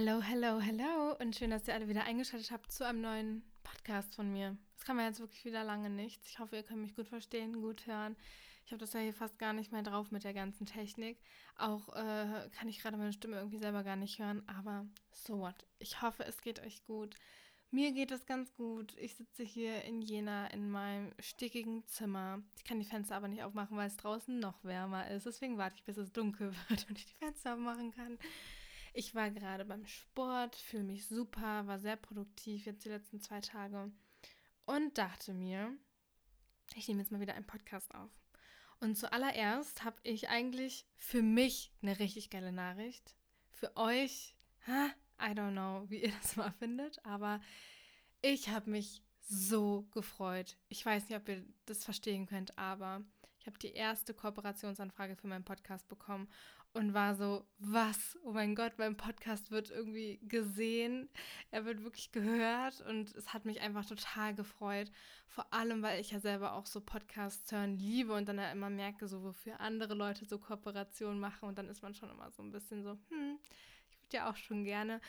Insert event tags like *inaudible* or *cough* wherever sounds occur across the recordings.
Hello, hello, hello und schön, dass ihr alle wieder eingeschaltet habt zu einem neuen Podcast von mir. Das kann man jetzt wirklich wieder lange nichts. Ich hoffe, ihr könnt mich gut verstehen, gut hören. Ich habe das ja hier fast gar nicht mehr drauf mit der ganzen Technik. Auch äh, kann ich gerade meine Stimme irgendwie selber gar nicht hören, aber so what. Ich hoffe, es geht euch gut. Mir geht es ganz gut. Ich sitze hier in Jena in meinem stickigen Zimmer. Ich kann die Fenster aber nicht aufmachen, weil es draußen noch wärmer ist. Deswegen warte ich, bis es dunkel *laughs* wird und ich die Fenster aufmachen kann. Ich war gerade beim Sport, fühle mich super, war sehr produktiv jetzt die letzten zwei Tage und dachte mir, ich nehme jetzt mal wieder einen Podcast auf. Und zuallererst habe ich eigentlich für mich eine richtig geile Nachricht. Für euch, ha, I don't know, wie ihr *laughs* das mal findet, aber ich habe mich so gefreut. Ich weiß nicht, ob ihr das verstehen könnt, aber ich habe die erste Kooperationsanfrage für meinen Podcast bekommen und war so, was? Oh mein Gott, mein Podcast wird irgendwie gesehen, er wird wirklich gehört und es hat mich einfach total gefreut. Vor allem, weil ich ja selber auch so Podcasts hören liebe und dann ja immer merke, so wofür andere Leute so Kooperationen machen und dann ist man schon immer so ein bisschen so, hm, ich würde ja auch schon gerne.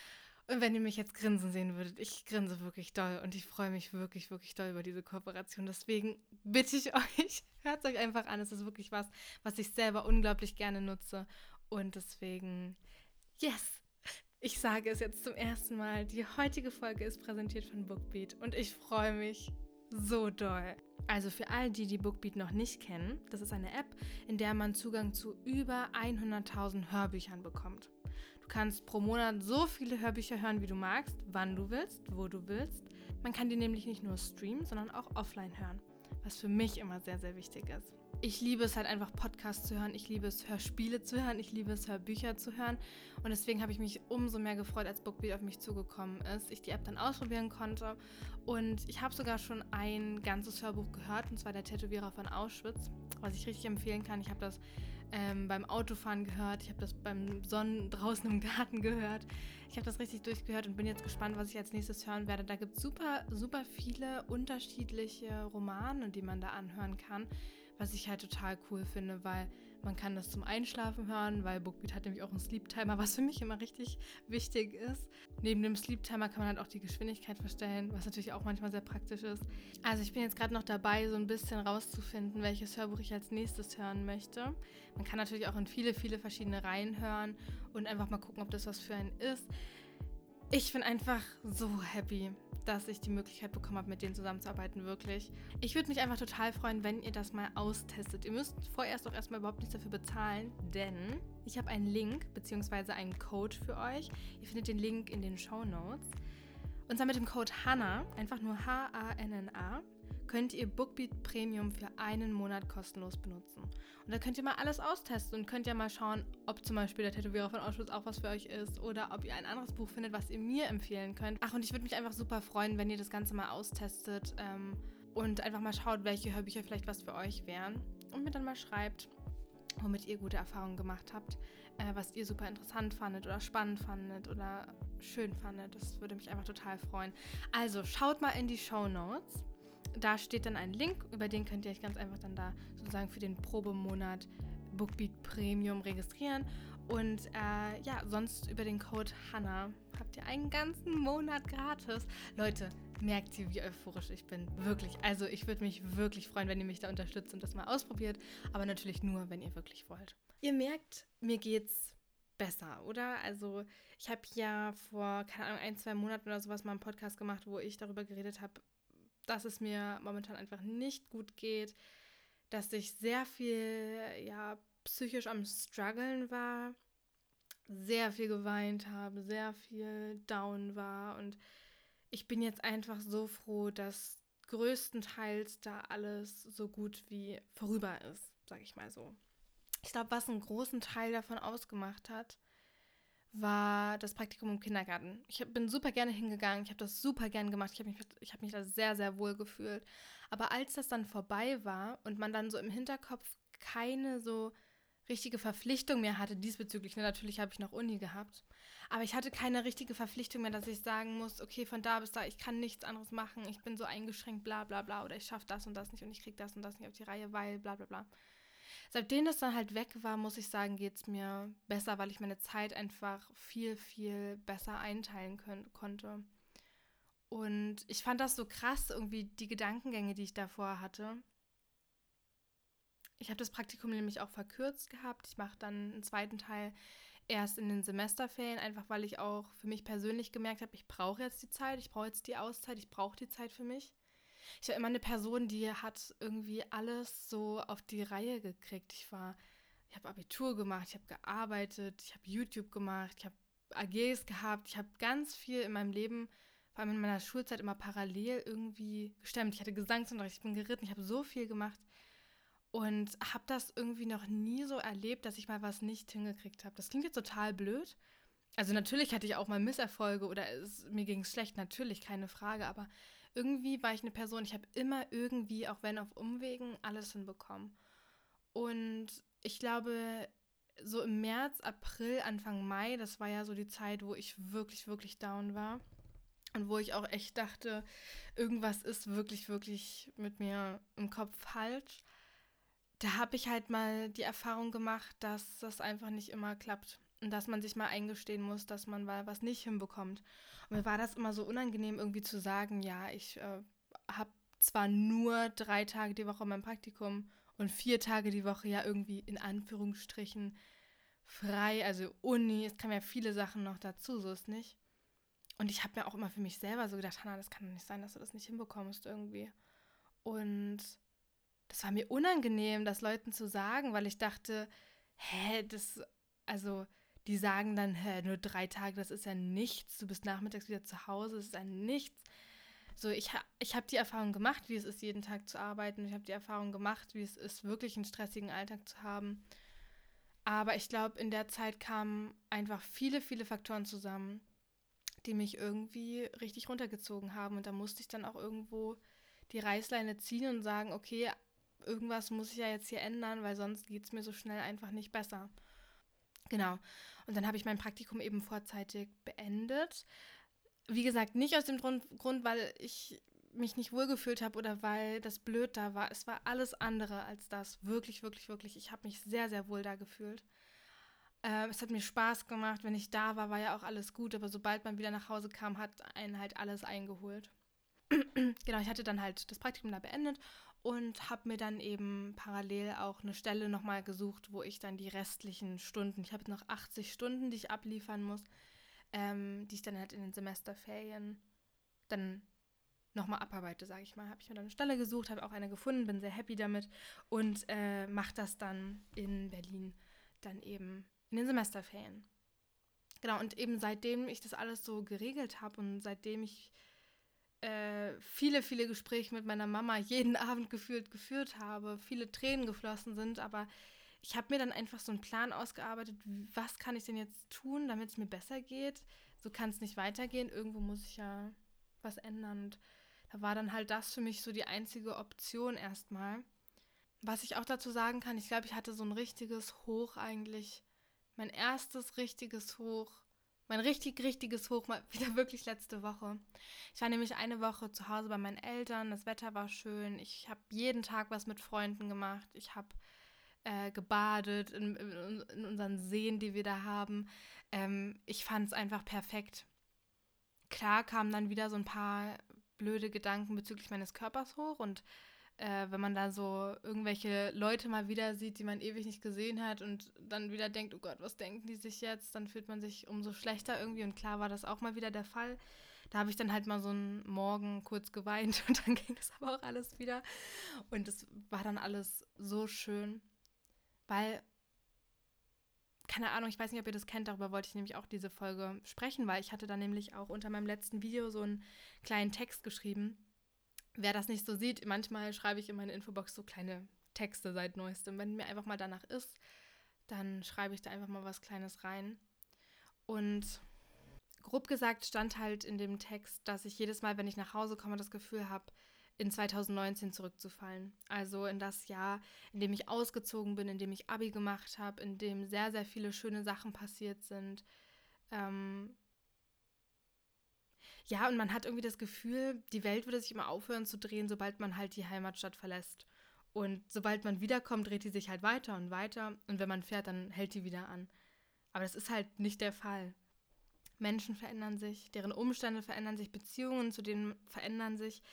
Und wenn ihr mich jetzt grinsen sehen würdet, ich grinse wirklich doll und ich freue mich wirklich, wirklich doll über diese Kooperation. Deswegen bitte ich *laughs* euch, hört es euch einfach an. Es ist wirklich was, was ich selber unglaublich gerne nutze. Und deswegen, yes! Ich sage es jetzt zum ersten Mal. Die heutige Folge ist präsentiert von Bookbeat und ich freue mich so doll. Also für all die, die Bookbeat noch nicht kennen, das ist eine App, in der man Zugang zu über 100.000 Hörbüchern bekommt. Du kannst pro Monat so viele Hörbücher hören, wie du magst, wann du willst, wo du willst. Man kann die nämlich nicht nur streamen, sondern auch offline hören, was für mich immer sehr, sehr wichtig ist ich liebe es halt einfach Podcasts zu hören, ich liebe es Hörspiele zu hören, ich liebe es Hörbücher zu hören. Und deswegen habe ich mich umso mehr gefreut, als Bookbeat auf mich zugekommen ist, ich die App dann ausprobieren konnte. Und ich habe sogar schon ein ganzes Hörbuch gehört und zwar der Tätowierer von Auschwitz, was ich richtig empfehlen kann. Ich habe das ähm, beim Autofahren gehört, ich habe das beim Sonnen draußen im Garten gehört. Ich habe das richtig durchgehört und bin jetzt gespannt, was ich als nächstes hören werde. Da gibt es super, super viele unterschiedliche Romane, die man da anhören kann was ich halt total cool finde, weil man kann das zum Einschlafen hören, weil Bookbeat hat nämlich auch einen Sleep Timer, was für mich immer richtig wichtig ist. Neben dem Sleep Timer kann man halt auch die Geschwindigkeit verstellen, was natürlich auch manchmal sehr praktisch ist. Also ich bin jetzt gerade noch dabei, so ein bisschen rauszufinden, welches Hörbuch ich als nächstes hören möchte. Man kann natürlich auch in viele, viele verschiedene Reihen hören und einfach mal gucken, ob das was für einen ist. Ich bin einfach so happy, dass ich die Möglichkeit bekommen habe, mit denen zusammenzuarbeiten, wirklich. Ich würde mich einfach total freuen, wenn ihr das mal austestet. Ihr müsst vorerst auch erstmal überhaupt nichts dafür bezahlen, denn ich habe einen Link bzw. einen Code für euch. Ihr findet den Link in den Show Notes. Und zwar mit dem Code HANNA, einfach nur H-A-N-N-A, könnt ihr Bookbeat Premium für einen Monat kostenlos benutzen. Und da könnt ihr mal alles austesten und könnt ja mal schauen, ob zum Beispiel der Tätowierer von Auschwitz auch was für euch ist oder ob ihr ein anderes Buch findet, was ihr mir empfehlen könnt. Ach, und ich würde mich einfach super freuen, wenn ihr das Ganze mal austestet ähm, und einfach mal schaut, welche Hörbücher vielleicht was für euch wären und mir dann mal schreibt, womit ihr gute Erfahrungen gemacht habt, äh, was ihr super interessant fandet oder spannend fandet oder schön fandet. Das würde mich einfach total freuen. Also schaut mal in die Show Notes da steht dann ein Link, über den könnt ihr euch ganz einfach dann da sozusagen für den Probemonat Bookbeat Premium registrieren. Und äh, ja, sonst über den Code HANNA habt ihr einen ganzen Monat gratis. Leute, merkt ihr, wie euphorisch ich bin. Wirklich. Also ich würde mich wirklich freuen, wenn ihr mich da unterstützt und das mal ausprobiert. Aber natürlich nur, wenn ihr wirklich wollt. Ihr merkt, mir geht's besser, oder? Also ich habe ja vor, keine Ahnung, ein, zwei Monaten oder sowas mal einen Podcast gemacht, wo ich darüber geredet habe, dass es mir momentan einfach nicht gut geht, dass ich sehr viel, ja, psychisch am struggeln war, sehr viel geweint habe, sehr viel down war und ich bin jetzt einfach so froh, dass größtenteils da alles so gut wie vorüber ist, sag ich mal so. Ich glaube, was einen großen Teil davon ausgemacht hat, war das Praktikum im Kindergarten. Ich bin super gerne hingegangen, ich habe das super gern gemacht, ich habe mich, hab mich da sehr, sehr wohl gefühlt. Aber als das dann vorbei war und man dann so im Hinterkopf keine so richtige Verpflichtung mehr hatte diesbezüglich, ne, natürlich habe ich noch Uni gehabt, aber ich hatte keine richtige Verpflichtung mehr, dass ich sagen muss, okay, von da bis da, ich kann nichts anderes machen, ich bin so eingeschränkt, bla bla bla, oder ich schaffe das und das nicht und ich kriege das und das nicht auf die Reihe, weil bla bla bla seitdem das dann halt weg war, muss ich sagen, geht es mir besser, weil ich meine Zeit einfach viel, viel besser einteilen können, konnte. Und ich fand das so krass, irgendwie die Gedankengänge, die ich davor hatte. Ich habe das Praktikum nämlich auch verkürzt gehabt. Ich mache dann einen zweiten Teil erst in den Semesterferien, einfach weil ich auch für mich persönlich gemerkt habe, ich brauche jetzt die Zeit, ich brauche jetzt die Auszeit, ich brauche die Zeit für mich. Ich war immer eine Person, die hat irgendwie alles so auf die Reihe gekriegt. Ich war, ich habe Abitur gemacht, ich habe gearbeitet, ich habe YouTube gemacht, ich habe AGs gehabt, ich habe ganz viel in meinem Leben, vor allem in meiner Schulzeit, immer parallel irgendwie gestemmt. Ich hatte Gesangsunterricht, ich bin geritten, ich habe so viel gemacht und habe das irgendwie noch nie so erlebt, dass ich mal was nicht hingekriegt habe. Das klingt jetzt total blöd. Also natürlich hatte ich auch mal Misserfolge oder es, mir ging es schlecht, natürlich, keine Frage, aber irgendwie war ich eine Person, ich habe immer irgendwie, auch wenn auf Umwegen, alles hinbekommen. Und ich glaube, so im März, April, Anfang Mai, das war ja so die Zeit, wo ich wirklich, wirklich down war. Und wo ich auch echt dachte, irgendwas ist wirklich, wirklich mit mir im Kopf falsch da habe ich halt mal die Erfahrung gemacht, dass das einfach nicht immer klappt. Und dass man sich mal eingestehen muss, dass man mal was nicht hinbekommt. Und mir war das immer so unangenehm, irgendwie zu sagen, ja, ich äh, habe zwar nur drei Tage die Woche mein Praktikum und vier Tage die Woche ja irgendwie in Anführungsstrichen frei, also Uni, es kamen ja viele Sachen noch dazu, so ist nicht. Und ich habe mir auch immer für mich selber so gedacht, Hannah, das kann doch nicht sein, dass du das nicht hinbekommst irgendwie. Und das war mir unangenehm, das Leuten zu sagen, weil ich dachte, hä, das, also die sagen dann, hä, nur drei Tage, das ist ja nichts, du bist nachmittags wieder zu Hause, das ist ja nichts. So, ich, ich habe die Erfahrung gemacht, wie es ist, jeden Tag zu arbeiten. Ich habe die Erfahrung gemacht, wie es ist, wirklich einen stressigen Alltag zu haben. Aber ich glaube, in der Zeit kamen einfach viele, viele Faktoren zusammen, die mich irgendwie richtig runtergezogen haben. Und da musste ich dann auch irgendwo die Reißleine ziehen und sagen, okay, irgendwas muss ich ja jetzt hier ändern, weil sonst geht es mir so schnell einfach nicht besser. Genau. Und dann habe ich mein Praktikum eben vorzeitig beendet. Wie gesagt, nicht aus dem Grund, weil ich mich nicht wohlgefühlt habe oder weil das blöd da war. Es war alles andere als das. Wirklich, wirklich, wirklich. Ich habe mich sehr, sehr wohl da gefühlt. Äh, es hat mir Spaß gemacht. Wenn ich da war, war ja auch alles gut. Aber sobald man wieder nach Hause kam, hat einen halt alles eingeholt. *clears throat* genau, ich hatte dann halt das Praktikum da beendet und habe mir dann eben parallel auch eine Stelle nochmal gesucht, wo ich dann die restlichen Stunden, ich habe noch 80 Stunden, die ich abliefern muss, ähm, die ich dann halt in den Semesterferien dann nochmal abarbeite, sage ich mal. Habe ich mir dann eine Stelle gesucht, habe auch eine gefunden, bin sehr happy damit und äh, mache das dann in Berlin dann eben in den Semesterferien. Genau, und eben seitdem ich das alles so geregelt habe und seitdem ich äh, viele, viele Gespräche mit meiner Mama jeden *laughs* Abend gefühlt geführt habe, viele Tränen geflossen sind, aber ich habe mir dann einfach so einen Plan ausgearbeitet, was kann ich denn jetzt tun, damit es mir besser geht. So kann es nicht weitergehen, irgendwo muss ich ja was ändern. Und da war dann halt das für mich so die einzige Option erstmal. Was ich auch dazu sagen kann, ich glaube, ich hatte so ein richtiges Hoch eigentlich, mein erstes richtiges Hoch mein richtig, richtiges Hoch mal *laughs* wieder wirklich letzte Woche. Ich war nämlich eine Woche zu Hause bei meinen Eltern. Das Wetter war schön. Ich habe jeden Tag was mit Freunden gemacht. Ich habe äh, gebadet in, in, unseren Seen, die wir da haben. Ähm, ich fand es einfach perfekt. Klar kamen dann wieder so ein paar blöde Gedanken bezüglich meines Körpers hoch und äh, wenn man da so irgendwelche Leute mal wieder sieht, die man ewig nicht gesehen hat und dann wieder denkt, oh Gott, was denken die sich jetzt, dann fühlt man sich umso schlechter irgendwie. Und klar war das auch mal wieder der Fall. Da habe ich dann halt mal so einen Morgen kurz geweint *laughs* und dann ging das aber auch alles wieder. Und es war dann alles so schön, weil, keine Ahnung, ich weiß nicht, ob ihr das kennt, darüber wollte ich nämlich auch diese Folge sprechen, weil ich hatte da nämlich auch unter meinem letzten Video so einen kleinen Text geschrieben wer das nicht so sieht, manchmal schreibe ich in meine Infobox so kleine Texte seit neuestem. Wenn mir einfach mal danach ist, dann schreibe ich da einfach mal was Kleines rein. Und grob gesagt stand halt in dem Text, dass ich jedes Mal, wenn ich nach Hause komme, das Gefühl habe, in 2019 zurückzufallen. Also in das Jahr, in dem ich ausgezogen bin, in dem ich Abi gemacht habe, in dem sehr, sehr viele schöne Sachen passiert sind. Ähm, ja, und man hat irgendwie das Gefühl, die Welt würde sich immer aufhören zu drehen, sobald man halt die Heimatstadt verlässt. Und sobald man wiederkommt, dreht die sich halt weiter und weiter. Und wenn man fährt, dann hält die wieder an. Aber das ist halt nicht der Fall. Menschen verändern sich, deren Umstände verändern sich, Beziehungen zu denen verändern sich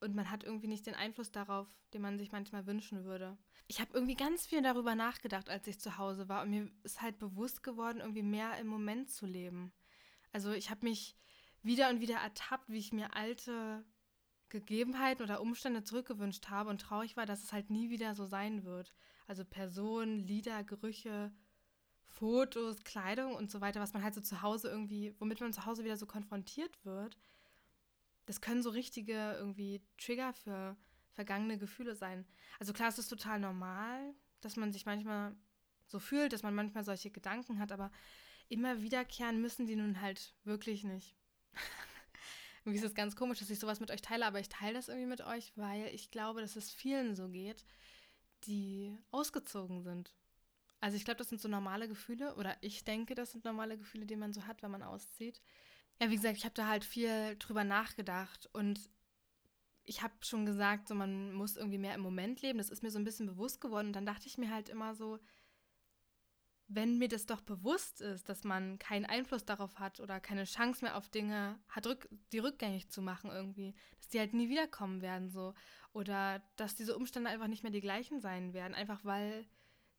und man hat irgendwie nicht den Einfluss darauf, den man sich manchmal wünschen würde. Ich habe irgendwie ganz viel darüber nachgedacht, als ich zu Hause war und mir ist halt bewusst geworden, irgendwie mehr im Moment zu leben. Also ich habe mich wieder und wieder ertappt, wie ich mir alte Gegebenheiten oder Umstände zurückgewünscht habe und traurig war, dass es halt nie wieder so sein wird. Also Personen, Lieder, Gerüche, Fotos, Kleidung und so weiter, was man halt so zu Hause irgendwie, womit man zu Hause wieder so konfrontiert wird. Das können so richtige irgendwie Trigger für vergangene Gefühle sein. Also klar, es ist total normal, dass man sich manchmal so fühlt, dass man manchmal solche Gedanken hat, aber immer wiederkehren müssen die nun halt wirklich nicht. *laughs* irgendwie ist es ganz komisch, dass ich sowas mit euch teile, aber ich teile das irgendwie mit euch, weil ich glaube, dass es vielen so geht, die ausgezogen sind. Also ich glaube, das sind so normale Gefühle oder ich denke, das sind normale Gefühle, die man so hat, wenn man auszieht. Ja, wie gesagt, ich habe da halt viel drüber nachgedacht und ich habe schon gesagt, so man muss irgendwie mehr im Moment leben. Das ist mir so ein bisschen bewusst geworden und dann dachte ich mir halt immer so, wenn mir das doch bewusst ist, dass man keinen Einfluss darauf hat oder keine Chance mehr auf Dinge hat, rück, die rückgängig zu machen irgendwie, dass die halt nie wiederkommen werden so oder dass diese Umstände einfach nicht mehr die gleichen sein werden, einfach weil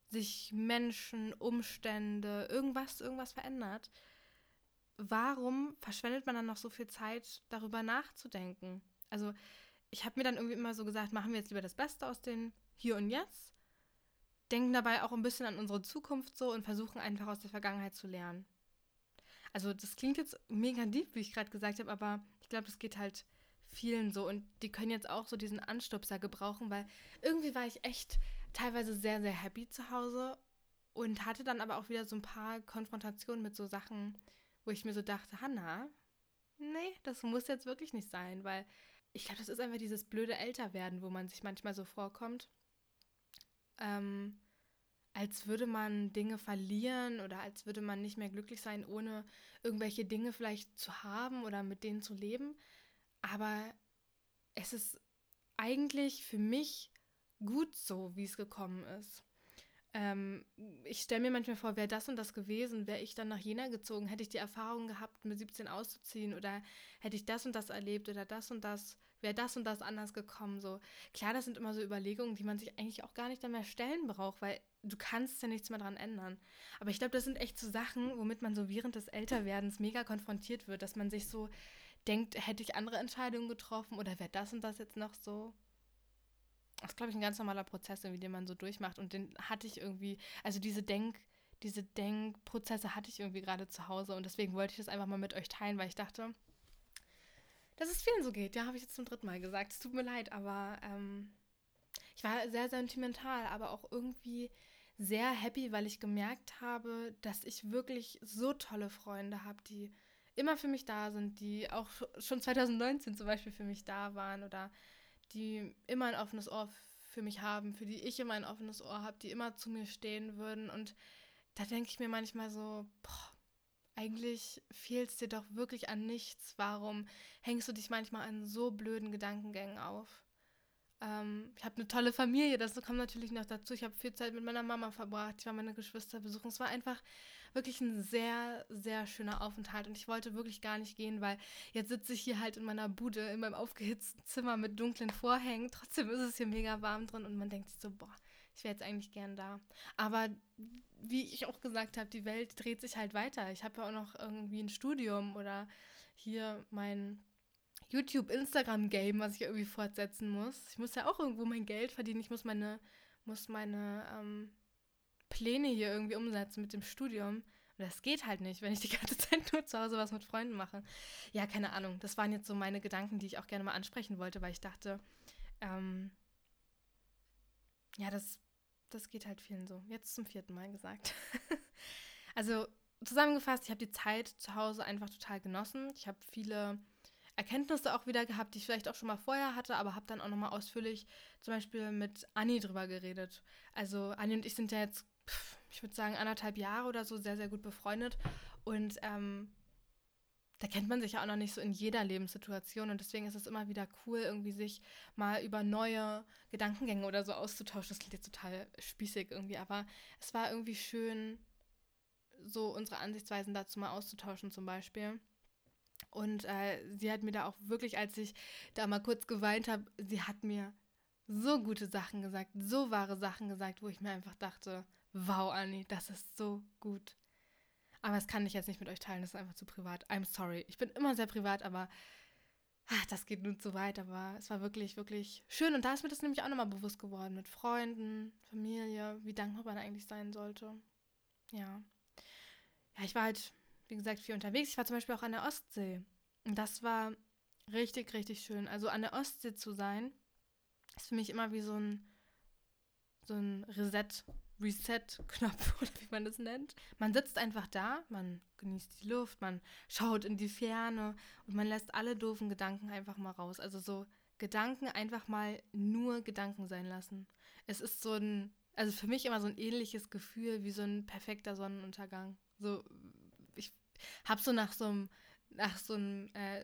sich Menschen, Umstände, irgendwas, irgendwas verändert. Warum verschwendet man dann noch so viel Zeit, darüber nachzudenken? Also ich habe mir dann irgendwie immer so gesagt, machen wir jetzt lieber das Beste aus den Hier und Jetzt denken dabei auch ein bisschen an unsere Zukunft so und versuchen einfach aus der Vergangenheit zu lernen. Also das klingt jetzt mega deep, wie ich gerade gesagt habe, aber ich glaube, das geht halt vielen so und die können jetzt auch so diesen Anstupser gebrauchen, weil irgendwie war ich echt teilweise sehr, sehr happy zu Hause und hatte dann aber auch wieder so ein paar Konfrontationen mit so Sachen, wo ich mir so dachte, Hanna, nee, das muss jetzt wirklich nicht sein, weil ich glaube, das ist einfach dieses blöde Älterwerden, wo man sich manchmal so vorkommt ähm, als würde man Dinge verlieren oder als würde man nicht mehr glücklich sein, ohne irgendwelche Dinge vielleicht zu haben oder mit denen zu leben. Aber es ist eigentlich für mich gut so, wie es gekommen ist. Ähm, ich stelle mir manchmal vor, wäre das und das gewesen, wäre ich dann nach Jena gezogen, hätte ich die Erfahrung gehabt, mit 17 auszuziehen oder hätte ich das und das erlebt oder das und das, wäre das und das anders gekommen. So klar, das sind immer so Überlegungen, die man sich eigentlich auch gar nicht mehr stellen braucht, weil du kannst ja nichts mehr dran ändern. Aber ich glaube, das sind echt so Sachen, womit man so während des Älterwerdens mega konfrontiert wird, dass man sich so denkt, hätte ich andere Entscheidungen getroffen oder wäre das und das jetzt noch so? Das ist, glaube ich, ein ganz normaler Prozess, irgendwie, den man so durchmacht. Und den hatte ich irgendwie, also diese Denk, diese Denkprozesse hatte ich irgendwie gerade zu Hause. Und deswegen wollte ich das einfach mal mit euch teilen, weil ich dachte, dass es vielen so geht. Ja, habe ich jetzt zum dritten Mal gesagt. Es tut mir leid, aber ähm, ich war sehr sentimental, aber auch irgendwie sehr happy, weil ich gemerkt habe, dass ich wirklich so tolle Freunde habe, die immer für mich da sind, die auch schon 2019 zum Beispiel für mich da waren oder die immer ein offenes Ohr für mich haben, für die ich immer ein offenes Ohr habe, die immer zu mir stehen würden. Und da denke ich mir manchmal so, boah, eigentlich fehlt es dir doch wirklich an nichts. Warum hängst du dich manchmal an so blöden Gedankengängen auf? Ähm, ich habe eine tolle Familie, das kommt natürlich noch dazu. Ich habe viel Zeit mit meiner Mama verbracht, ich war meine Geschwister besuchen. Es war einfach wirklich ein sehr, sehr schöner Aufenthalt und ich wollte wirklich gar nicht gehen, weil jetzt sitze ich hier halt in meiner Bude, in meinem aufgehitzten Zimmer mit dunklen Vorhängen. Trotzdem ist es hier mega warm drin und man denkt sich so, boah, ich wäre jetzt eigentlich gern da. Aber wie ich auch gesagt habe, die Welt dreht sich halt weiter. Ich habe ja auch noch irgendwie ein Studium oder hier mein YouTube-Instagram-Game, was ich irgendwie fortsetzen muss. Ich muss ja auch irgendwo mein Geld verdienen. Ich muss meine, muss meine ähm, Pläne hier irgendwie umsetzen mit dem Studium. Und das geht halt nicht, wenn ich die ganze *laughs* Zeit nur zu Hause was mit Freunden mache. Ja, keine Ahnung. Das waren jetzt so meine Gedanken, die ich auch gerne mal ansprechen wollte, weil ich dachte, ähm, ja, das, das geht halt vielen so. Jetzt zum vierten Mal gesagt. *laughs* also zusammengefasst, ich habe die Zeit zu Hause einfach total genossen. Ich habe viele Erkenntnisse auch wieder gehabt, die ich vielleicht auch schon mal vorher hatte, aber habe dann auch nochmal ausführlich zum Beispiel mit Anni drüber geredet. Also Anni und ich sind ja jetzt, ich würde sagen, anderthalb Jahre oder so sehr, sehr gut befreundet. Und ähm, da kennt man sich ja auch noch nicht so in jeder Lebenssituation und deswegen ist es immer wieder cool, irgendwie sich mal über neue Gedankengänge oder so auszutauschen. Das klingt jetzt total spießig irgendwie, aber es war irgendwie schön, so unsere Ansichtsweisen dazu mal auszutauschen zum Beispiel. Und äh, sie hat mir da auch wirklich, als ich da mal kurz geweint habe, sie hat mir so gute Sachen gesagt, so wahre Sachen gesagt, wo ich mir einfach dachte, wow, Anni, das ist so gut. Aber das kann ich jetzt nicht mit euch teilen, das ist einfach zu privat. I'm sorry. Ich bin immer sehr privat, aber ach, das geht nun zu weit. Aber es war wirklich, wirklich schön. Und da ist mir das nämlich auch nochmal bewusst geworden. Mit Freunden, Familie, wie dankbar man eigentlich sein sollte. Ja. Ja, ich war halt, wie gesagt, viel unterwegs. Ich war zum Beispiel auch an der Ostsee. Und das war richtig, richtig schön. Also an der Ostsee zu sein, ist für mich immer wie so ein, so ein Reset Reset-Knopf *laughs* oder wie man das nennt. Man sitzt einfach da, man genießt die Luft, man schaut in die Ferne und man lässt alle doofen Gedanken einfach mal raus. Also so Gedanken einfach mal nur Gedanken sein lassen. Es ist so ein, also für mich immer so ein ähnliches Gefühl wie so ein perfekter Sonnenuntergang. So, ich habe so nach so einem, nach so einem äh,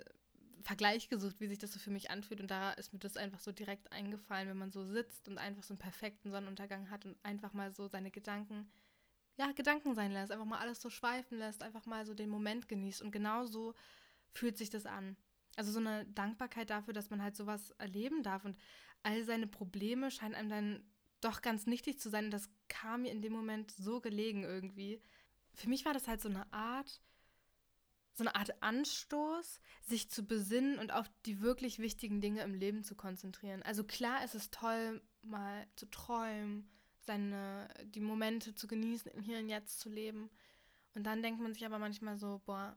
Vergleich gesucht, wie sich das so für mich anfühlt. Und da ist mir das einfach so direkt eingefallen, wenn man so sitzt und einfach so einen perfekten Sonnenuntergang hat und einfach mal so seine Gedanken, ja, Gedanken sein lässt, einfach mal alles so schweifen lässt, einfach mal so den Moment genießt. Und genau so fühlt sich das an. Also so eine Dankbarkeit dafür, dass man halt sowas erleben darf. Und all seine Probleme scheinen einem dann doch ganz nichtig zu sein. Und das kam mir in dem Moment so gelegen irgendwie. Für mich war das halt so eine Art, so eine Art Anstoß, sich zu besinnen und auf die wirklich wichtigen Dinge im Leben zu konzentrieren. Also klar ist es toll, mal zu träumen, seine, die Momente zu genießen, im Hier und Jetzt zu leben. Und dann denkt man sich aber manchmal so, boah,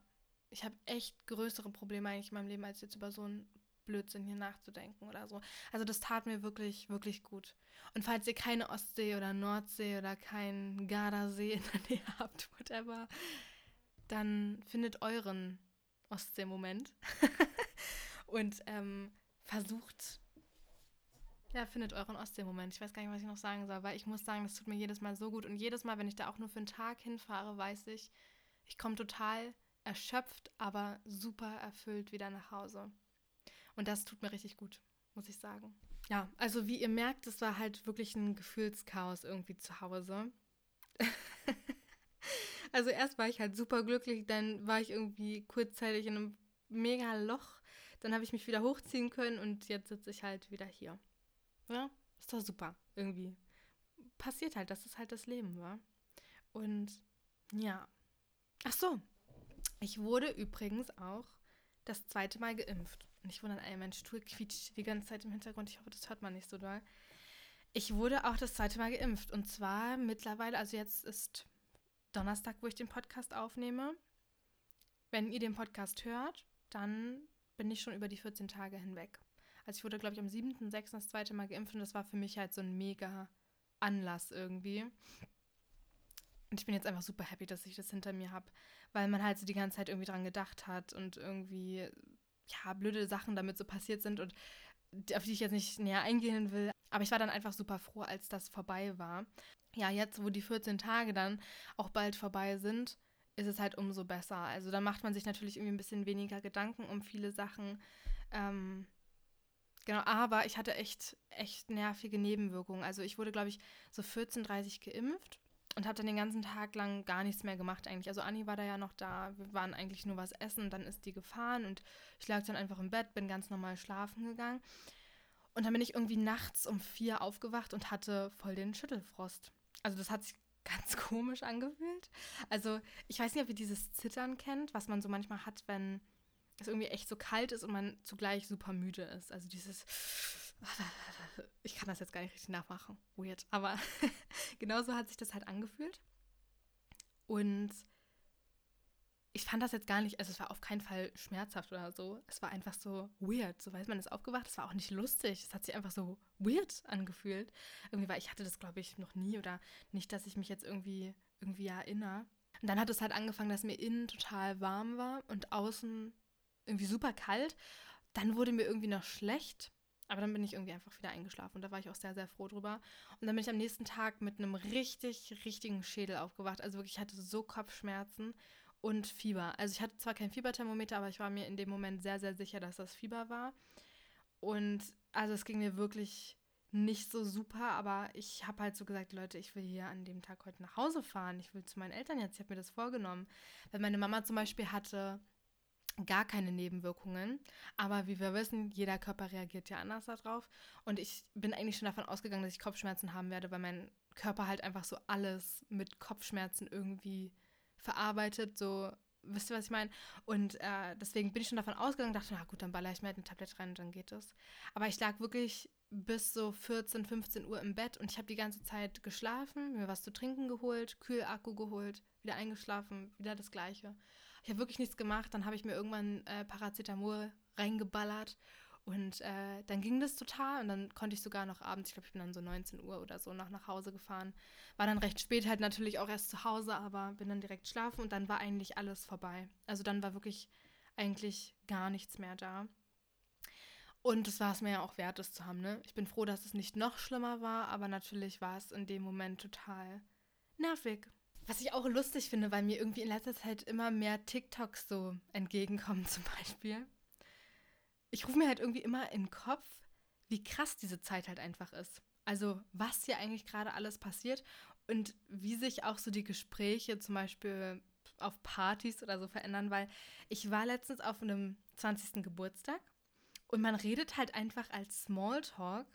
ich habe echt größere Probleme eigentlich in meinem Leben, als jetzt über so einen Blödsinn hier nachzudenken oder so. Also das tat mir wirklich, wirklich gut. Und falls ihr keine Ostsee oder Nordsee oder keinen Gardasee in der Nähe *laughs* habt, whatever, dann findet euren Ostsee-Moment *laughs* und ähm, versucht, ja, findet euren Ostsee-Moment. Ich weiß gar nicht, was ich noch sagen soll, weil ich muss sagen, das tut mir jedes Mal so gut. Und jedes Mal, wenn ich da auch nur für einen Tag hinfahre, weiß ich, ich komme total erschöpft, aber super erfüllt wieder nach Hause. Und das tut mir richtig gut, muss ich sagen. Ja, also wie ihr merkt, es war halt wirklich ein Gefühlschaos irgendwie zu Hause. *laughs* Also erst war ich halt super glücklich, dann war ich irgendwie kurzzeitig in einem mega Loch. Dann habe ich mich wieder hochziehen können und jetzt sitze ich halt wieder hier. Ja, ist doch super. Irgendwie passiert halt, das ist halt das Leben, wa? Und ja. Ach so. Ich wurde übrigens auch das zweite Mal geimpft. Und ich wundere, mein Stuhl quietscht die ganze Zeit im Hintergrund. Ich hoffe, das hört man nicht so doll. Ich wurde auch das zweite Mal geimpft. Und zwar mittlerweile, also jetzt ist Donnerstag, wo ich den Podcast aufnehme. Wenn ihr den Podcast hört, dann bin ich schon über die 14 Tage hinweg. Also ich wurde, glaube ich, am 7.6. das zweite Mal geimpft und das war für mich halt so ein mega Anlass irgendwie. Und ich bin jetzt einfach super happy, dass ich das hinter mir habe, weil man halt so die ganze Zeit irgendwie dran gedacht hat und irgendwie, ja, blöde Sachen damit so passiert sind und auf die ich jetzt nicht näher eingehen will. Aber ich war dann einfach super froh, als das vorbei war ja, jetzt, wo die 14 Tage dann auch bald vorbei sind, ist es halt umso besser. Also da macht man sich natürlich irgendwie ein bisschen weniger Gedanken um viele Sachen. Ähm, genau, aber ich hatte echt, echt nervige Nebenwirkungen. Also ich wurde, glaube ich, so 14.30 geimpft und habe dann den ganzen Tag lang gar nichts mehr gemacht eigentlich. Also Anni war da ja noch da, wir waren eigentlich nur was essen, dann ist die gefahren und ich lag dann einfach im Bett, bin ganz normal schlafen gegangen. Und dann bin ich irgendwie nachts um vier aufgewacht und hatte voll den Schüttelfrost. Also das hat sich *laughs* ganz komisch angefühlt. Also ich weiß nicht, ob ihr dieses Zittern kennt, was man so manchmal hat, wenn es irgendwie echt so kalt ist und man zugleich super müde ist. Also dieses, *laughs* ich kann das jetzt gar nicht richtig nachmachen, weird, aber *laughs* genauso hat sich das halt angefühlt. Und ich fand das jetzt gar nicht, also es war auf keinen Fall schmerzhaft oder so. Es war einfach so weird. So weiß man ist aufgewacht, es war auch nicht lustig. Es hat sich einfach so weird angefühlt. Irgendwie, weil ich hatte das, glaube ich, noch nie oder nicht, dass ich mich jetzt irgendwie, irgendwie erinnere. Und dann hat es halt angefangen, dass mir innen total warm war und außen irgendwie super kalt. Dann wurde mir irgendwie noch schlecht. Aber dann bin ich irgendwie einfach wieder eingeschlafen und da war ich auch sehr, sehr froh drüber. Und dann bin ich am nächsten Tag mit einem richtig, richtigen Schädel aufgewacht. Also wirklich, ich hatte so Kopfschmerzen und Fieber. Also ich hatte zwar kein Fieberthermometer, aber ich war mir in dem Moment sehr, sehr sicher, dass das Fieber war. Und also es ging mir wirklich nicht so super, aber ich habe halt so gesagt, Leute, ich will hier an dem Tag heute nach Hause fahren. Ich will zu meinen Eltern jetzt. Ich habe mir das vorgenommen. Weil meine Mama zum Beispiel hatte gar keine Nebenwirkungen. Aber wie wir wissen, jeder Körper reagiert ja anders darauf. Und ich bin eigentlich schon davon ausgegangen, dass ich Kopfschmerzen haben werde, weil mein Körper halt einfach so alles mit Kopfschmerzen irgendwie verarbeitet. So, wisst ihr, was ich meine? Und äh, deswegen bin ich schon davon ausgegangen, dachte, na gut, dann baller ich mir halt eine Tablette rein und dann geht es. Aber ich lag wirklich bis so 14, 15 Uhr im Bett und ich habe die ganze Zeit geschlafen, mir was zu trinken geholt, Kühlakku geholt, wieder eingeschlafen, wieder das Gleiche. Ich habe wirklich nichts gemacht. Dann habe ich mir irgendwann äh, Paracetamol reingeballert und äh, dann ging das total und dann konnte ich sogar noch abends, ich glaube, ich bin dann so 19 Uhr oder so noch nach Hause gefahren. War dann recht spät halt natürlich auch erst zu Hause, aber bin dann direkt schlafen und dann war eigentlich alles vorbei. Also dann war wirklich eigentlich gar nichts mehr da. Und es war es mir ja auch wert, es zu haben, ne? Ich bin froh, dass es nicht noch schlimmer war, aber natürlich war es in dem Moment total nervig. Was ich auch lustig finde, weil mir irgendwie in letzter Zeit immer mehr TikToks so entgegenkommen, *laughs* zum Beispiel. Ich rufe mir halt irgendwie immer in den Kopf, wie krass diese Zeit halt einfach ist. Also, was hier eigentlich gerade alles passiert und wie sich auch so die Gespräche zum Beispiel auf Partys oder so verändern, weil ich war letztens auf einem 20. Geburtstag und man redet halt einfach als Smalltalk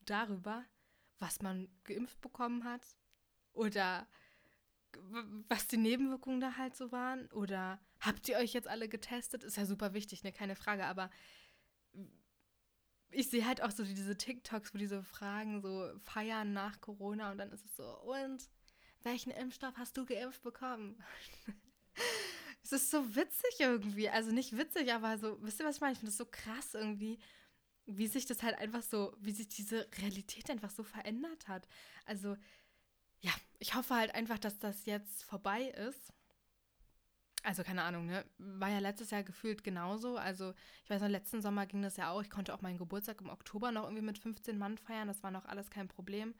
darüber, was man geimpft bekommen hat oder was die Nebenwirkungen da halt so waren? Oder habt ihr euch jetzt alle getestet? Ist ja super wichtig, ne? Keine Frage. Aber ich sehe halt auch so diese TikToks, wo diese Fragen so feiern nach Corona und dann ist es so, und welchen Impfstoff hast du geimpft bekommen? *laughs* es ist so witzig irgendwie. Also nicht witzig, aber so, wisst ihr, was ich meine? Ich finde das so krass irgendwie, wie sich das halt einfach so, wie sich diese Realität einfach so verändert hat. Also ja, ich hoffe halt einfach, dass das jetzt vorbei ist. Also keine Ahnung, ne? War ja letztes Jahr gefühlt genauso. Also ich weiß noch, letzten Sommer ging das ja auch. Ich konnte auch meinen Geburtstag im Oktober noch irgendwie mit 15 Mann feiern. Das war noch alles kein Problem.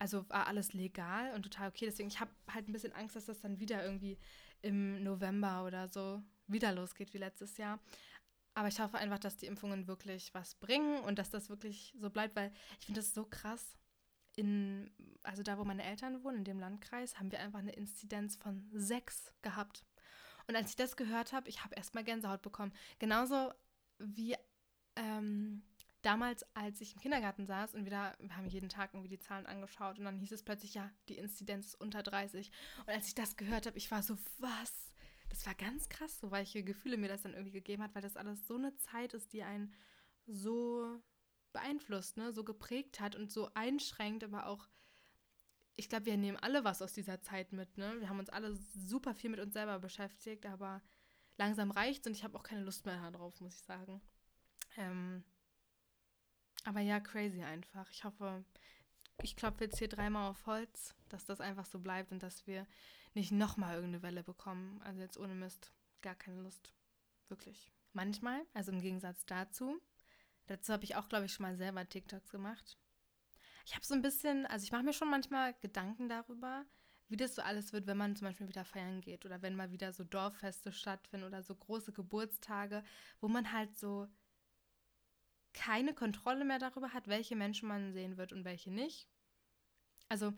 Also war alles legal und total okay. Deswegen, ich habe halt ein bisschen Angst, dass das dann wieder irgendwie im November oder so wieder losgeht wie letztes Jahr. Aber ich hoffe einfach, dass die Impfungen wirklich was bringen und dass das wirklich so bleibt, weil ich finde das so krass in, also da, wo meine Eltern wohnen, in dem Landkreis, haben wir einfach eine Inzidenz von sechs gehabt. Und als ich das gehört habe, ich habe erstmal Gänsehaut bekommen. Genauso wie ähm, damals, als ich im Kindergarten saß und wieder, wir haben jeden Tag irgendwie die Zahlen angeschaut und dann hieß es plötzlich, ja, die Inzidenz ist unter 30. Und als ich das gehört habe, ich war so, was? Das war ganz krass, so welche Gefühle mir das dann irgendwie gegeben hat, weil das alles so eine Zeit ist, die einen so beeinflusst, ne, so geprägt hat und so einschränkt, aber auch, ich glaube, wir nehmen alle was aus dieser Zeit mit, ne? Wir haben uns alle super viel mit uns selber beschäftigt, aber langsam reicht's und ich habe auch keine Lust mehr darauf, muss ich sagen. Ähm, aber ja, crazy einfach. Ich hoffe, ich klopfe jetzt hier dreimal auf Holz, dass das einfach so bleibt und dass wir nicht nochmal irgendeine Welle bekommen. Also jetzt ohne Mist, gar keine Lust. Wirklich. Manchmal, also im Gegensatz dazu, Dazu habe ich auch, glaube ich, schon mal selber TikToks gemacht. Ich habe so ein bisschen, also ich mache mir schon manchmal Gedanken darüber, wie das so alles wird, wenn man zum Beispiel wieder feiern geht oder wenn mal wieder so Dorffeste stattfinden oder so große Geburtstage, wo man halt so keine Kontrolle mehr darüber hat, welche Menschen man sehen wird und welche nicht. Also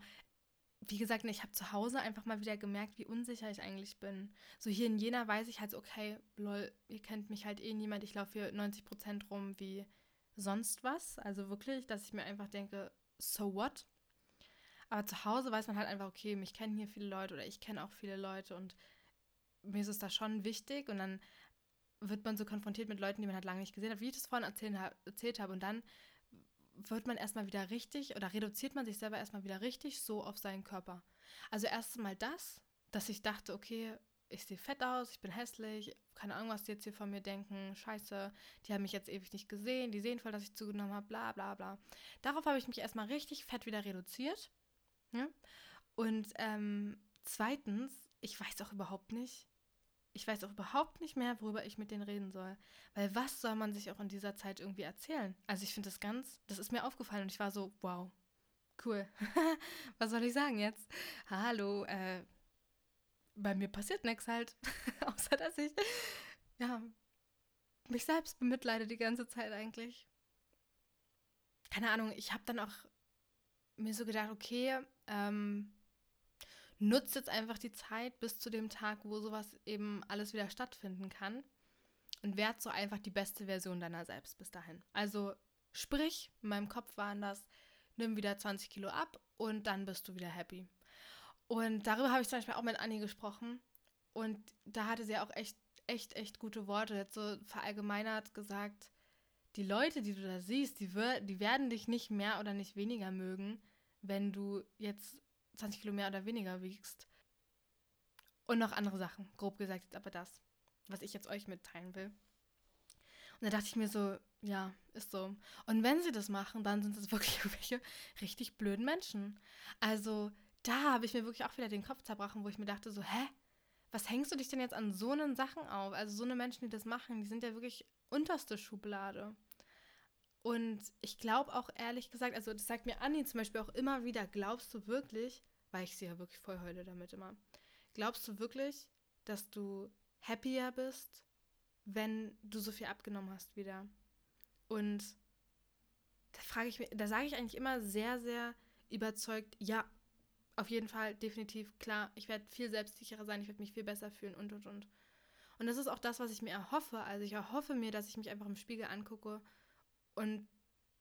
wie gesagt, ich habe zu Hause einfach mal wieder gemerkt, wie unsicher ich eigentlich bin. So hier in Jena weiß ich halt, okay, lol, ihr kennt mich halt eh niemand, ich laufe hier 90 Prozent rum wie sonst was. Also wirklich, dass ich mir einfach denke, so what? Aber zu Hause weiß man halt einfach, okay, mich kennen hier viele Leute oder ich kenne auch viele Leute und mir ist es da schon wichtig und dann wird man so konfrontiert mit Leuten, die man halt lange nicht gesehen hat, wie ich das vorhin erzählt, habe und dann wird man erstmal wieder richtig oder reduziert man sich selber erstmal wieder richtig so auf seinen Körper. Also erstmal das, dass ich dachte, okay, ich sehe fett aus, ich bin hässlich, keine Ahnung, was die jetzt hier von mir denken, scheiße, die haben mich jetzt ewig nicht gesehen, die sehen voll, dass ich zugenommen habe, bla bla bla. Darauf habe ich mich erstmal richtig fett wieder reduziert. Ja? Und ähm, zweitens, ich weiß auch überhaupt nicht, ich weiß auch überhaupt nicht mehr, worüber ich mit denen reden soll. Weil was soll man sich auch in dieser Zeit irgendwie erzählen? Also ich finde das ganz, das ist mir aufgefallen und ich war so, wow, cool. *laughs* was soll ich sagen jetzt? Hallo, äh, bei mir passiert nichts halt. *laughs* Außer dass ich, ja, mich selbst bemitleide die ganze Zeit eigentlich. Keine Ahnung, ich habe dann auch mir so gedacht, okay, ähm, nutzt jetzt einfach die Zeit bis zu dem Tag, wo sowas eben alles wieder stattfinden kann und werd so einfach die beste Version deiner selbst bis dahin. Also sprich, in meinem Kopf waren das, nimm wieder 20 Kilo ab und dann bist du wieder happy. Und darüber habe ich zum Beispiel auch mit Annie gesprochen und da hatte sie auch echt, echt, echt gute Worte, jetzt so verallgemeinert gesagt, die Leute, die du da siehst, die, die werden dich nicht mehr oder nicht weniger mögen, wenn du jetzt 20 Kilo mehr oder weniger wiegst. Und noch andere Sachen, grob gesagt aber das, was ich jetzt euch mitteilen will. Und da dachte ich mir so, ja, ist so. Und wenn sie das machen, dann sind es *laughs* wirklich irgendwelche richtig blöden Menschen. Also da habe ich mir wirklich auch wieder den Kopf zerbrochen, wo ich mir dachte so, hä? Was hängst du dich denn jetzt an so einen Sachen auf? Also so eine Menschen, die das machen, die sind ja wirklich unterste Schublade. Und ich glaube auch ehrlich gesagt, also das sagt mir Anni zum Beispiel auch immer wieder, glaubst du wirklich, weil ich sie ja wirklich voll heule damit immer, glaubst du wirklich, dass du happier bist, wenn du so viel abgenommen hast wieder? Und da frage ich mich, da sage ich eigentlich immer sehr, sehr überzeugt, ja, auf jeden Fall, definitiv, klar, ich werde viel selbstsicherer sein, ich werde mich viel besser fühlen und und und. Und das ist auch das, was ich mir erhoffe. Also ich erhoffe mir, dass ich mich einfach im Spiegel angucke und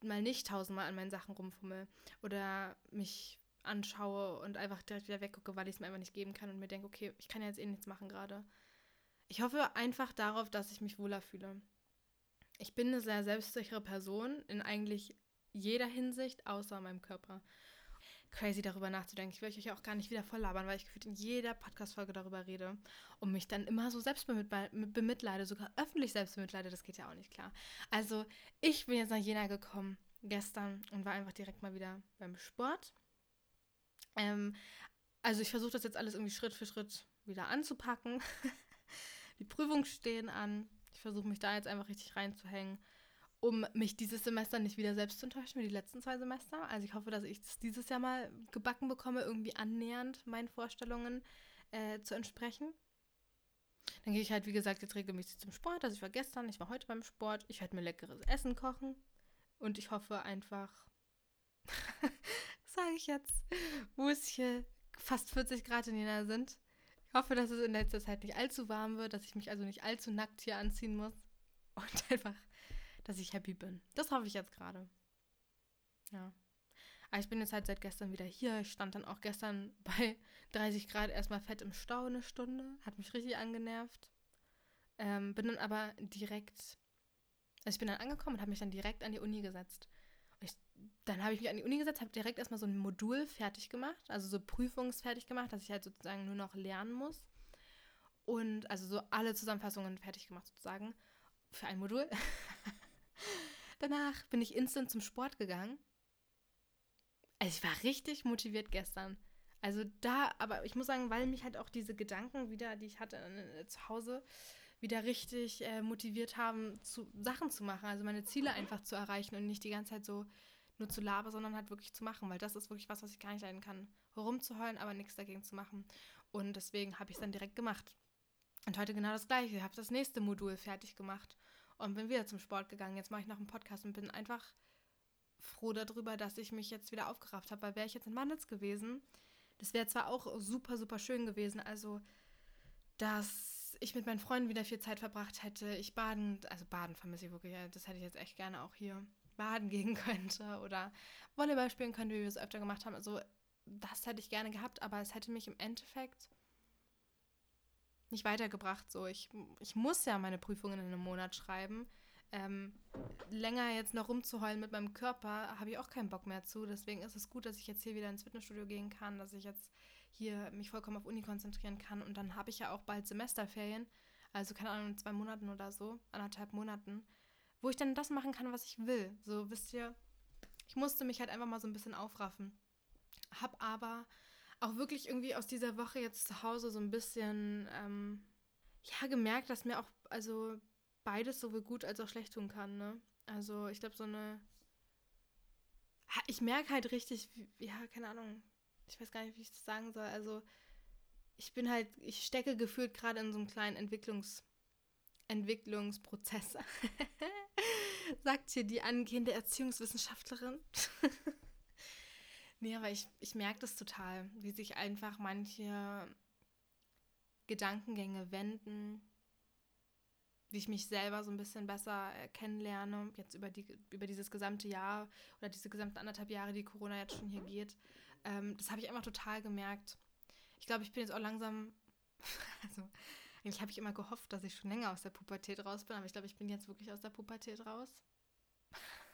mal nicht tausendmal an meinen Sachen rumfummel oder mich anschaue und einfach direkt wieder weggucke, weil ich es mir einfach nicht geben kann und mir denke, okay, ich kann ja jetzt eh nichts machen gerade. Ich hoffe einfach darauf, dass ich mich wohler fühle. Ich bin eine sehr selbstsichere Person in eigentlich jeder Hinsicht, außer meinem Körper crazy darüber nachzudenken. Ich will euch auch gar nicht wieder voll labern, weil ich gefühlt in jeder Podcast-Folge darüber rede und mich dann immer so selbst bemitleide, sogar öffentlich selbst bemitleide. Das geht ja auch nicht klar. Also, ich bin jetzt nach Jena gekommen gestern und war einfach direkt mal wieder beim Sport. Ähm, also, ich versuche das jetzt alles irgendwie Schritt für Schritt wieder anzupacken. *laughs* Die Prüfungen stehen an. Ich versuche mich da jetzt einfach richtig reinzuhängen um mich dieses Semester nicht wieder selbst zu enttäuschen wie die letzten zwei Semester. Also ich hoffe, dass ich das dieses Jahr mal gebacken bekomme, irgendwie annähernd meinen Vorstellungen äh, zu entsprechen. Dann gehe ich halt, wie gesagt, jetzt regelmäßig zum Sport. Also ich war gestern, ich war heute beim Sport. Ich werde mir leckeres Essen kochen. Und ich hoffe einfach, *laughs* sage ich jetzt, wo es hier fast 40 Grad in Jena sind. Ich hoffe, dass es in letzter Zeit nicht allzu warm wird, dass ich mich also nicht allzu nackt hier anziehen muss. Und *laughs* einfach dass ich happy bin. Das hoffe ich jetzt gerade. Ja. Aber ich bin jetzt halt seit gestern wieder hier. Ich stand dann auch gestern *laughs* bei 30 Grad erstmal fett im Stau eine Stunde. Hat mich richtig angenervt. Ähm, bin dann aber direkt, also ich bin dann angekommen und habe mich dann direkt an die Uni gesetzt. Ich, dann habe ich mich an die Uni gesetzt, habe direkt erstmal so ein Modul fertig gemacht, also so prüfungsfertig gemacht, dass ich halt sozusagen nur noch lernen muss. Und also so alle Zusammenfassungen fertig gemacht sozusagen für ein Modul. *laughs* Danach bin ich instant zum Sport gegangen. Also ich war richtig motiviert gestern. Also da, aber ich muss sagen, weil mich halt auch diese Gedanken wieder, die ich hatte äh, zu Hause, wieder richtig äh, motiviert haben, zu, Sachen zu machen. Also meine Ziele einfach zu erreichen und nicht die ganze Zeit so nur zu labern, sondern halt wirklich zu machen. Weil das ist wirklich was, was ich gar nicht leiden kann. Rumzuheulen, aber nichts dagegen zu machen. Und deswegen habe ich es dann direkt gemacht. Und heute genau das gleiche. Ich habe das nächste Modul fertig gemacht und bin wieder zum Sport gegangen. Jetzt mache ich noch einen Podcast und bin einfach froh darüber, dass ich mich jetzt wieder aufgerafft habe, weil wäre ich jetzt in Mandels gewesen, das wäre zwar auch super, super schön gewesen, also dass ich mit meinen Freunden wieder viel Zeit verbracht hätte, ich baden, also baden vermisse ich wirklich, das hätte ich jetzt echt gerne auch hier baden *laughs* gehen könnte oder Volleyball spielen könnte, wie wir es öfter gemacht haben. Also das hätte ich gerne gehabt, aber es hätte mich im Endeffekt nicht weitergebracht. So, ich, ich muss ja meine Prüfungen in einem Monat schreiben. Ähm, länger jetzt noch rumzuheulen mit meinem Körper, habe ich auch keinen Bock mehr zu. Deswegen ist es gut, dass ich jetzt hier wieder ins Fitnessstudio gehen kann, dass ich jetzt hier mich vollkommen auf Uni konzentrieren kann. Und dann habe ich ja auch bald Semesterferien, also keine Ahnung, in zwei Monaten oder so, anderthalb Monaten, wo ich dann das machen kann, was ich will. So, wisst ihr, ich musste mich halt einfach mal so ein bisschen aufraffen. Hab aber auch wirklich irgendwie aus dieser Woche jetzt zu Hause so ein bisschen, ähm, ja, gemerkt, dass mir auch, also beides sowohl gut als auch schlecht tun kann, ne? Also ich glaube, so eine. Ich merke halt richtig, wie, ja, keine Ahnung. Ich weiß gar nicht, wie ich das sagen soll. Also ich bin halt, ich stecke gefühlt gerade in so einem kleinen Entwicklungs, Entwicklungsprozess. *laughs* Sagt hier die angehende Erziehungswissenschaftlerin. *laughs* nee, aber ich, ich merke das total, wie sich einfach manche Gedankengänge wenden, wie ich mich selber so ein bisschen besser kennenlerne, jetzt über, die, über dieses gesamte Jahr oder diese gesamten anderthalb Jahre, die Corona jetzt schon hier geht. Ähm, das habe ich einfach total gemerkt. Ich glaube, ich bin jetzt auch langsam, *laughs* also eigentlich habe ich immer gehofft, dass ich schon länger aus der Pubertät raus bin, aber ich glaube, ich bin jetzt wirklich aus der Pubertät raus.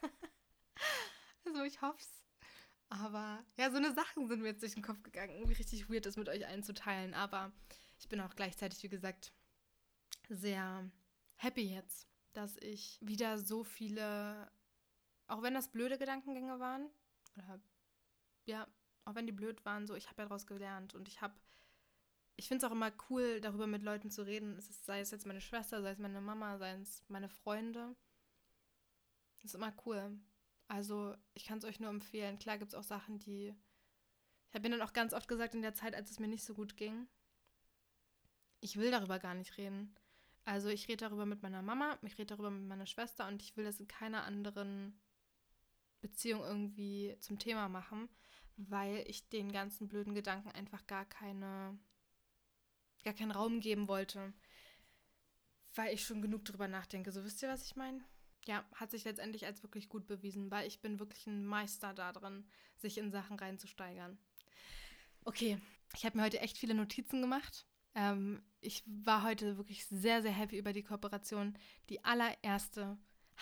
*laughs* also ich hoffe es. Aber ja, so eine Sachen sind mir jetzt durch den Kopf gegangen. Irgendwie richtig weird, das mit euch allen zu teilen. Aber ich bin auch gleichzeitig, wie gesagt, sehr happy jetzt, dass ich wieder so viele, auch wenn das blöde Gedankengänge waren, oder ja, auch wenn die blöd waren, so, ich habe ja daraus gelernt und ich habe ich finde es auch immer cool, darüber mit Leuten zu reden. Es ist, sei es jetzt meine Schwester, sei es meine Mama, sei es meine Freunde. Das ist immer cool. Also, ich kann es euch nur empfehlen. Klar gibt es auch Sachen, die. Ich habe mir dann auch ganz oft gesagt in der Zeit, als es mir nicht so gut ging. Ich will darüber gar nicht reden. Also, ich rede darüber mit meiner Mama, ich rede darüber mit meiner Schwester und ich will das in keiner anderen Beziehung irgendwie zum Thema machen, weil ich den ganzen blöden Gedanken einfach gar keine gar keinen Raum geben wollte, weil ich schon genug drüber nachdenke. So wisst ihr, was ich meine? Ja, hat sich letztendlich als wirklich gut bewiesen, weil ich bin wirklich ein Meister darin, sich in Sachen reinzusteigern. Okay, ich habe mir heute echt viele Notizen gemacht. Ähm, ich war heute wirklich sehr, sehr happy über die Kooperation. Die allererste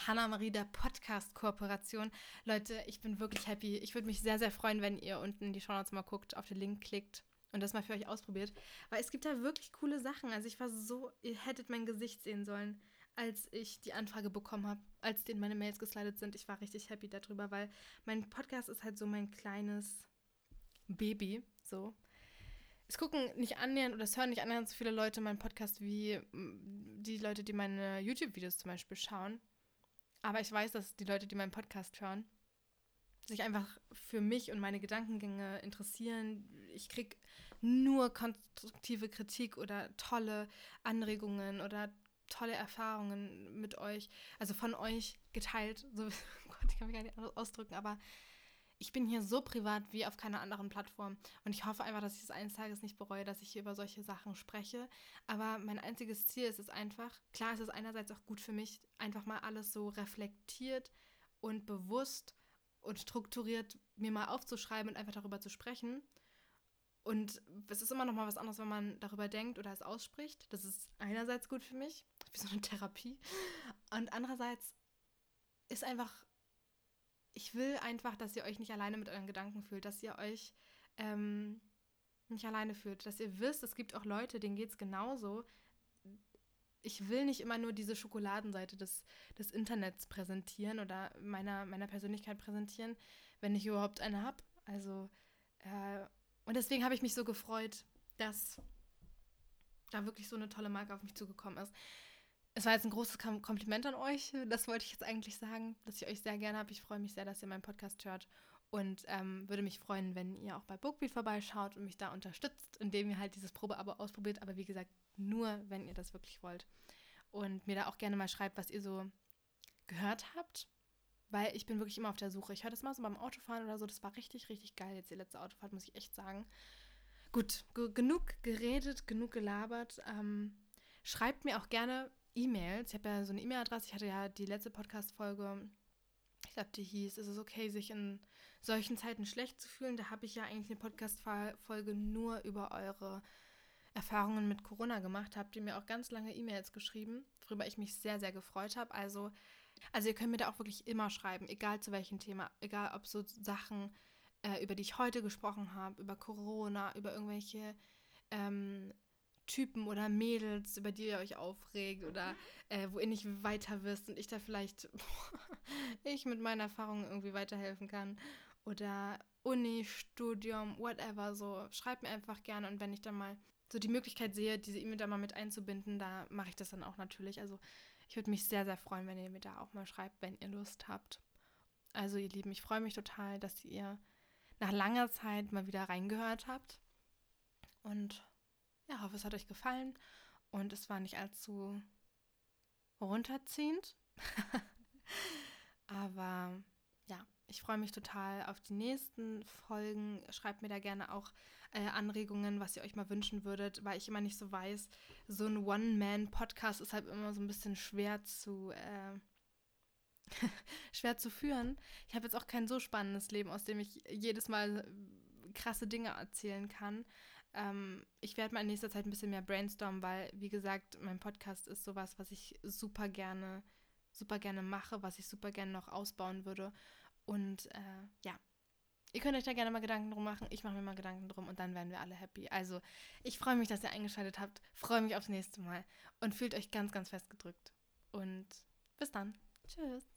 Hanna Marie der Podcast-Kooperation. Leute, ich bin wirklich happy. Ich würde mich sehr, sehr freuen, wenn ihr unten in die Show Notes mal guckt, auf den Link klickt und das mal für euch ausprobiert. Weil es gibt da wirklich coole Sachen. Also ich war so, ihr hättet mein Gesicht sehen sollen, als ich die Anfrage bekommen habe, als denen meine Mails geslidet sind. Ich war richtig happy darüber, weil mein Podcast ist halt so mein kleines Baby. So. Es gucken nicht annähernd oder es hören nicht annähernd so viele Leute meinen Podcast wie mm, die Leute, die meine YouTube-Videos zum Beispiel schauen. Aber ich weiß, dass die Leute, die meinen Podcast hören, sich einfach für mich und meine Gedankengänge interessieren. Ich kriege nur konstruktive Kritik oder tolle Anregungen oder tolle Erfahrungen mit euch, also von euch geteilt. So, *laughs* oh Gott, ich kann mich gar nicht ausdrücken, aber ich bin hier so privat wie auf keiner anderen Plattform. Und ich hoffe einfach, dass ich es eines Tages nicht bereue, dass ich hier über solche Sachen spreche. Aber mein einziges Ziel ist es einfach, klar ist es einerseits auch gut für mich, einfach mal alles so reflektiert und bewusst und strukturiert mir mal aufzuschreiben und einfach darüber zu sprechen. Und es ist immer noch mal was anderes, wenn man darüber denkt oder es ausspricht. Das ist einerseits gut für mich, wie so eine Therapie. Und andererseits ist einfach, ich will einfach, dass ihr euch nicht alleine mit euren Gedanken fühlt, dass ihr euch ähm, nicht alleine fühlt, dass ihr wisst, es gibt auch Leute, denen geht es genauso. Ich will nicht immer nur diese Schokoladenseite des, des Internets präsentieren oder meiner, meiner Persönlichkeit präsentieren, wenn ich überhaupt eine habe. Also äh, und deswegen habe ich mich so gefreut, dass da wirklich so eine tolle Marke auf mich zugekommen ist. Es war jetzt ein großes Kompliment an euch. Das wollte ich jetzt eigentlich sagen, dass ich euch sehr gerne habe. Ich freue mich sehr, dass ihr meinen Podcast hört und ähm, würde mich freuen, wenn ihr auch bei Bookbeat vorbeischaut und mich da unterstützt, indem ihr halt dieses Probeabo ausprobiert. Aber wie gesagt, nur wenn ihr das wirklich wollt. Und mir da auch gerne mal schreibt, was ihr so gehört habt weil ich bin wirklich immer auf der Suche. Ich höre das mal so beim Autofahren oder so. Das war richtig, richtig geil jetzt die letzte Autofahrt, muss ich echt sagen. Gut, genug geredet, genug gelabert. Ähm, schreibt mir auch gerne E-Mails. Ich habe ja so eine E-Mail-Adresse. Ich hatte ja die letzte Podcast-Folge, ich glaube, die hieß, ist es okay, sich in solchen Zeiten schlecht zu fühlen? Da habe ich ja eigentlich eine Podcast-Folge nur über eure Erfahrungen mit Corona gemacht. Habt ihr mir auch ganz lange E-Mails geschrieben, worüber ich mich sehr, sehr gefreut habe. Also also ihr könnt mir da auch wirklich immer schreiben, egal zu welchem Thema, egal ob so Sachen, äh, über die ich heute gesprochen habe, über Corona, über irgendwelche ähm, Typen oder Mädels, über die ihr euch aufregt oder äh, wo ihr nicht weiter wisst und ich da vielleicht, *laughs* ich mit meinen Erfahrungen irgendwie weiterhelfen kann oder Uni, Studium, whatever, so schreibt mir einfach gerne und wenn ich dann mal so die Möglichkeit sehe, diese E-Mail da mal mit einzubinden, da mache ich das dann auch natürlich. Also ich würde mich sehr, sehr freuen, wenn ihr mir da auch mal schreibt, wenn ihr Lust habt. Also ihr Lieben, ich freue mich total, dass ihr nach langer Zeit mal wieder reingehört habt. Und ja, hoffe, es hat euch gefallen und es war nicht allzu runterziehend. *laughs* Aber ja, ich freue mich total auf die nächsten Folgen. Schreibt mir da gerne auch äh, Anregungen, was ihr euch mal wünschen würdet, weil ich immer nicht so weiß. So ein One-Man-Podcast ist halt immer so ein bisschen schwer zu. Äh, *laughs* schwer zu führen. Ich habe jetzt auch kein so spannendes Leben, aus dem ich jedes Mal krasse Dinge erzählen kann. Ähm, ich werde mal in nächster Zeit ein bisschen mehr brainstormen, weil, wie gesagt, mein Podcast ist sowas, was ich super gerne, super gerne mache, was ich super gerne noch ausbauen würde. Und äh, ja, ihr könnt euch da gerne mal Gedanken drum machen. Ich mache mir mal Gedanken drum und dann werden wir alle happy. Also, ich freue mich, dass ihr eingeschaltet habt. Freue mich aufs nächste Mal und fühlt euch ganz, ganz fest gedrückt. Und bis dann. Tschüss.